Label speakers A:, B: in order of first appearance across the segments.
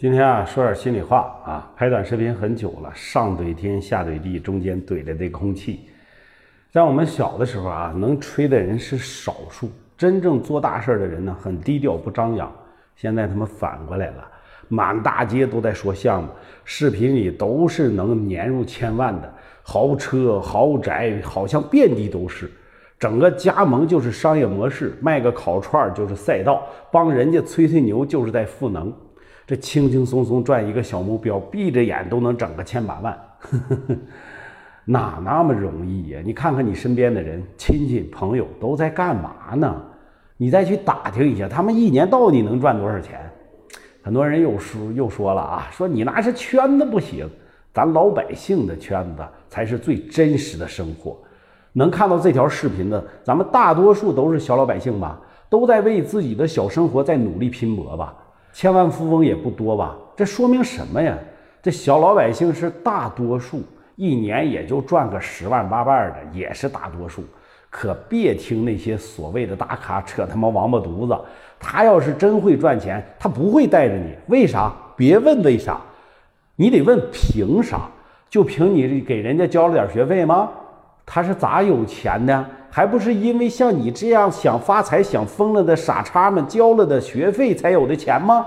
A: 今天啊，说点心里话啊。拍短视频很久了，上怼天，下怼地，中间怼着这空气。在我们小的时候啊，能吹的人是少数，真正做大事的人呢，很低调不张扬。现在他们反过来了，满大街都在说项目，视频里都是能年入千万的豪车、豪宅，好像遍地都是。整个加盟就是商业模式，卖个烤串就是赛道，帮人家吹吹牛就是在赋能。这轻轻松松赚一个小目标，闭着眼都能整个千把万，哪那么容易呀？你看看你身边的人、亲戚朋友都在干嘛呢？你再去打听一下，他们一年到底能赚多少钱？很多人又说又说了啊，说你那是圈子不行，咱老百姓的圈子才是最真实的生活。能看到这条视频的，咱们大多数都是小老百姓吧，都在为自己的小生活在努力拼搏吧。千万富翁也不多吧？这说明什么呀？这小老百姓是大多数，一年也就赚个十万八万的，也是大多数。可别听那些所谓的大咖扯他妈王八犊子。他要是真会赚钱，他不会带着你。为啥？别问为啥，你得问凭啥？就凭你给人家交了点学费吗？他是咋有钱的？还不是因为像你这样想发财、想疯了的傻叉们交了的学费才有的钱吗？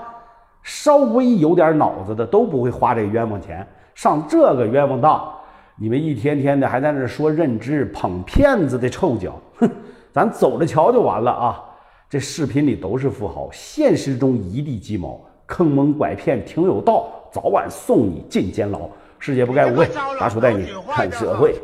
A: 稍微有点脑子的都不会花这冤枉钱，上这个冤枉当。你们一天天的还在那说认知、捧骗子的臭脚，哼！咱走着瞧就完了啊！这视频里都是富豪，现实中一地鸡毛，坑蒙拐骗挺有道，早晚送你进监牢。世界不该无畏，大叔带你看社会。